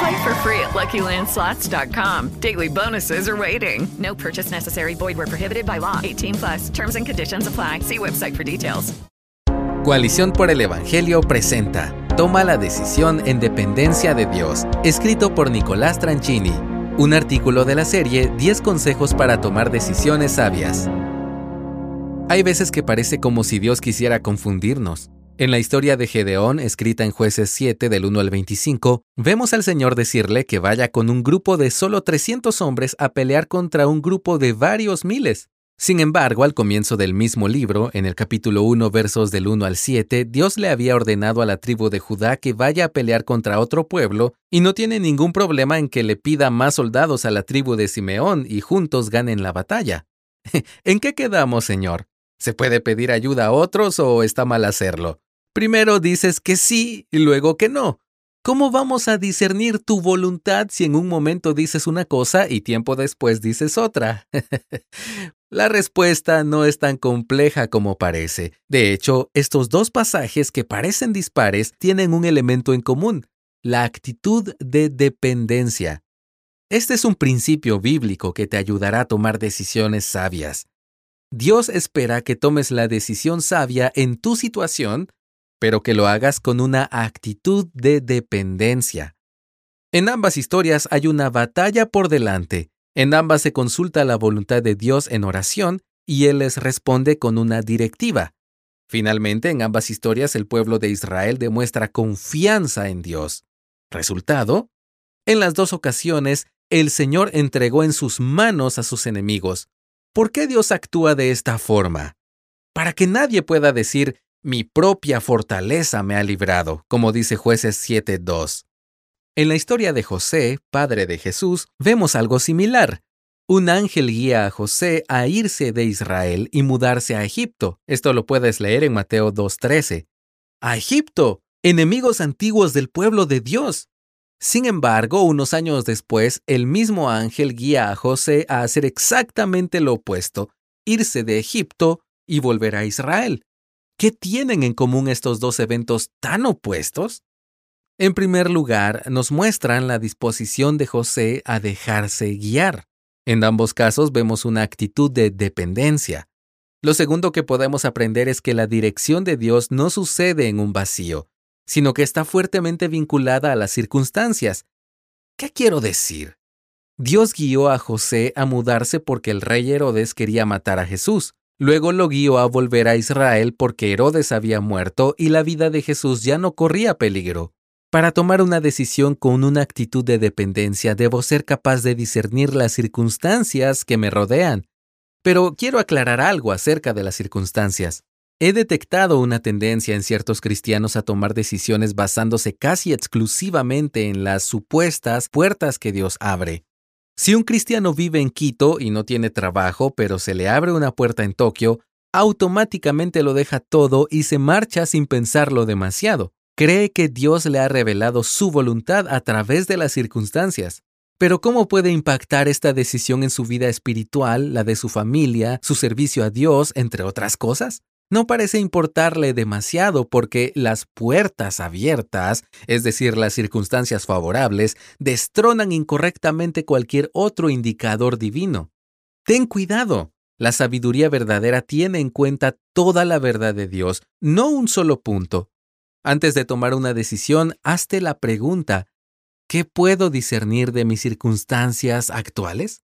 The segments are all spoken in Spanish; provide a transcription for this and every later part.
Play for free at LuckyLandSlots.com. Daily bonuses are waiting. No purchase necessary. Void where prohibited by law. 18 plus. Terms and conditions apply. See website for details. Coalición por el Evangelio presenta Toma la decisión en dependencia de Dios, escrito por Nicolás Tranchini. Un artículo de la serie 10 consejos para tomar decisiones sabias. Hay veces que parece como si Dios quisiera confundirnos. En la historia de Gedeón, escrita en Jueces 7 del 1 al 25, vemos al Señor decirle que vaya con un grupo de solo 300 hombres a pelear contra un grupo de varios miles. Sin embargo, al comienzo del mismo libro, en el capítulo 1 versos del 1 al 7, Dios le había ordenado a la tribu de Judá que vaya a pelear contra otro pueblo y no tiene ningún problema en que le pida más soldados a la tribu de Simeón y juntos ganen la batalla. ¿En qué quedamos, Señor? ¿Se puede pedir ayuda a otros o está mal hacerlo? Primero dices que sí y luego que no. ¿Cómo vamos a discernir tu voluntad si en un momento dices una cosa y tiempo después dices otra? La respuesta no es tan compleja como parece. De hecho, estos dos pasajes que parecen dispares tienen un elemento en común, la actitud de dependencia. Este es un principio bíblico que te ayudará a tomar decisiones sabias. Dios espera que tomes la decisión sabia en tu situación pero que lo hagas con una actitud de dependencia. En ambas historias hay una batalla por delante. En ambas se consulta la voluntad de Dios en oración y Él les responde con una directiva. Finalmente, en ambas historias el pueblo de Israel demuestra confianza en Dios. Resultado, en las dos ocasiones, el Señor entregó en sus manos a sus enemigos. ¿Por qué Dios actúa de esta forma? Para que nadie pueda decir, mi propia fortaleza me ha librado, como dice jueces 7.2. En la historia de José, padre de Jesús, vemos algo similar. Un ángel guía a José a irse de Israel y mudarse a Egipto. Esto lo puedes leer en Mateo 2.13. A Egipto, enemigos antiguos del pueblo de Dios. Sin embargo, unos años después, el mismo ángel guía a José a hacer exactamente lo opuesto, irse de Egipto y volver a Israel. ¿Qué tienen en común estos dos eventos tan opuestos? En primer lugar, nos muestran la disposición de José a dejarse guiar. En ambos casos vemos una actitud de dependencia. Lo segundo que podemos aprender es que la dirección de Dios no sucede en un vacío, sino que está fuertemente vinculada a las circunstancias. ¿Qué quiero decir? Dios guió a José a mudarse porque el rey Herodes quería matar a Jesús. Luego lo guió a volver a Israel porque Herodes había muerto y la vida de Jesús ya no corría peligro. Para tomar una decisión con una actitud de dependencia debo ser capaz de discernir las circunstancias que me rodean. Pero quiero aclarar algo acerca de las circunstancias. He detectado una tendencia en ciertos cristianos a tomar decisiones basándose casi exclusivamente en las supuestas puertas que Dios abre. Si un cristiano vive en Quito y no tiene trabajo, pero se le abre una puerta en Tokio, automáticamente lo deja todo y se marcha sin pensarlo demasiado. Cree que Dios le ha revelado su voluntad a través de las circunstancias. Pero ¿cómo puede impactar esta decisión en su vida espiritual, la de su familia, su servicio a Dios, entre otras cosas? No parece importarle demasiado porque las puertas abiertas, es decir, las circunstancias favorables, destronan incorrectamente cualquier otro indicador divino. Ten cuidado. La sabiduría verdadera tiene en cuenta toda la verdad de Dios, no un solo punto. Antes de tomar una decisión, hazte la pregunta, ¿qué puedo discernir de mis circunstancias actuales?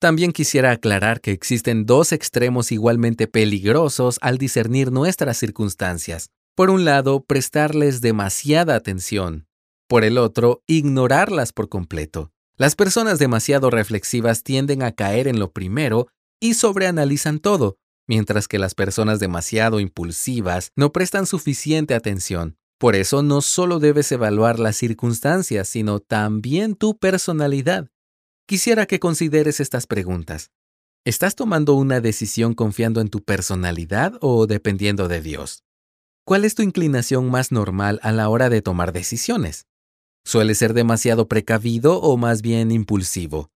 También quisiera aclarar que existen dos extremos igualmente peligrosos al discernir nuestras circunstancias. Por un lado, prestarles demasiada atención. Por el otro, ignorarlas por completo. Las personas demasiado reflexivas tienden a caer en lo primero y sobreanalizan todo, mientras que las personas demasiado impulsivas no prestan suficiente atención. Por eso no solo debes evaluar las circunstancias, sino también tu personalidad. Quisiera que consideres estas preguntas. ¿Estás tomando una decisión confiando en tu personalidad o dependiendo de Dios? ¿Cuál es tu inclinación más normal a la hora de tomar decisiones? ¿Suele ser demasiado precavido o más bien impulsivo?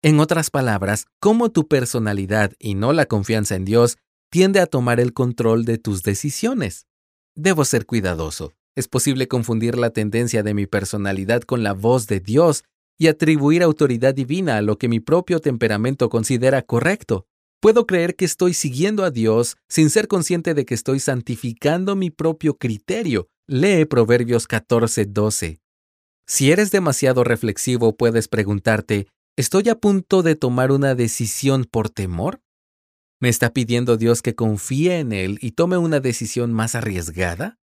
En otras palabras, cómo tu personalidad y no la confianza en Dios tiende a tomar el control de tus decisiones. Debo ser cuidadoso. Es posible confundir la tendencia de mi personalidad con la voz de Dios y atribuir autoridad divina a lo que mi propio temperamento considera correcto. Puedo creer que estoy siguiendo a Dios sin ser consciente de que estoy santificando mi propio criterio. Lee Proverbios 14:12. Si eres demasiado reflexivo, puedes preguntarte, ¿Estoy a punto de tomar una decisión por temor? ¿Me está pidiendo Dios que confíe en Él y tome una decisión más arriesgada?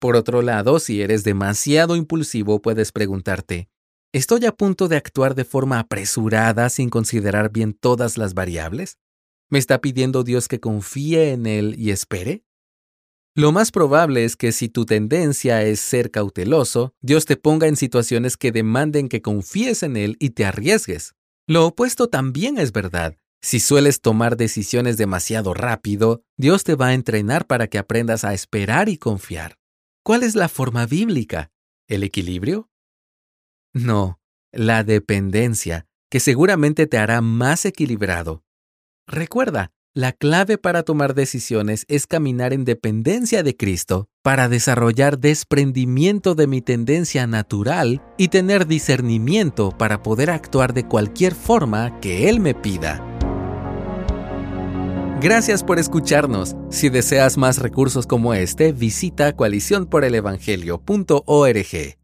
Por otro lado, si eres demasiado impulsivo, puedes preguntarte, ¿estoy a punto de actuar de forma apresurada sin considerar bien todas las variables? ¿Me está pidiendo Dios que confíe en Él y espere? Lo más probable es que si tu tendencia es ser cauteloso, Dios te ponga en situaciones que demanden que confíes en Él y te arriesgues. Lo opuesto también es verdad. Si sueles tomar decisiones demasiado rápido, Dios te va a entrenar para que aprendas a esperar y confiar. ¿Cuál es la forma bíblica? ¿El equilibrio? No, la dependencia, que seguramente te hará más equilibrado. Recuerda, la clave para tomar decisiones es caminar en dependencia de Cristo para desarrollar desprendimiento de mi tendencia natural y tener discernimiento para poder actuar de cualquier forma que Él me pida. Gracias por escucharnos. Si deseas más recursos como este, visita coaliciónporelevangelio.org.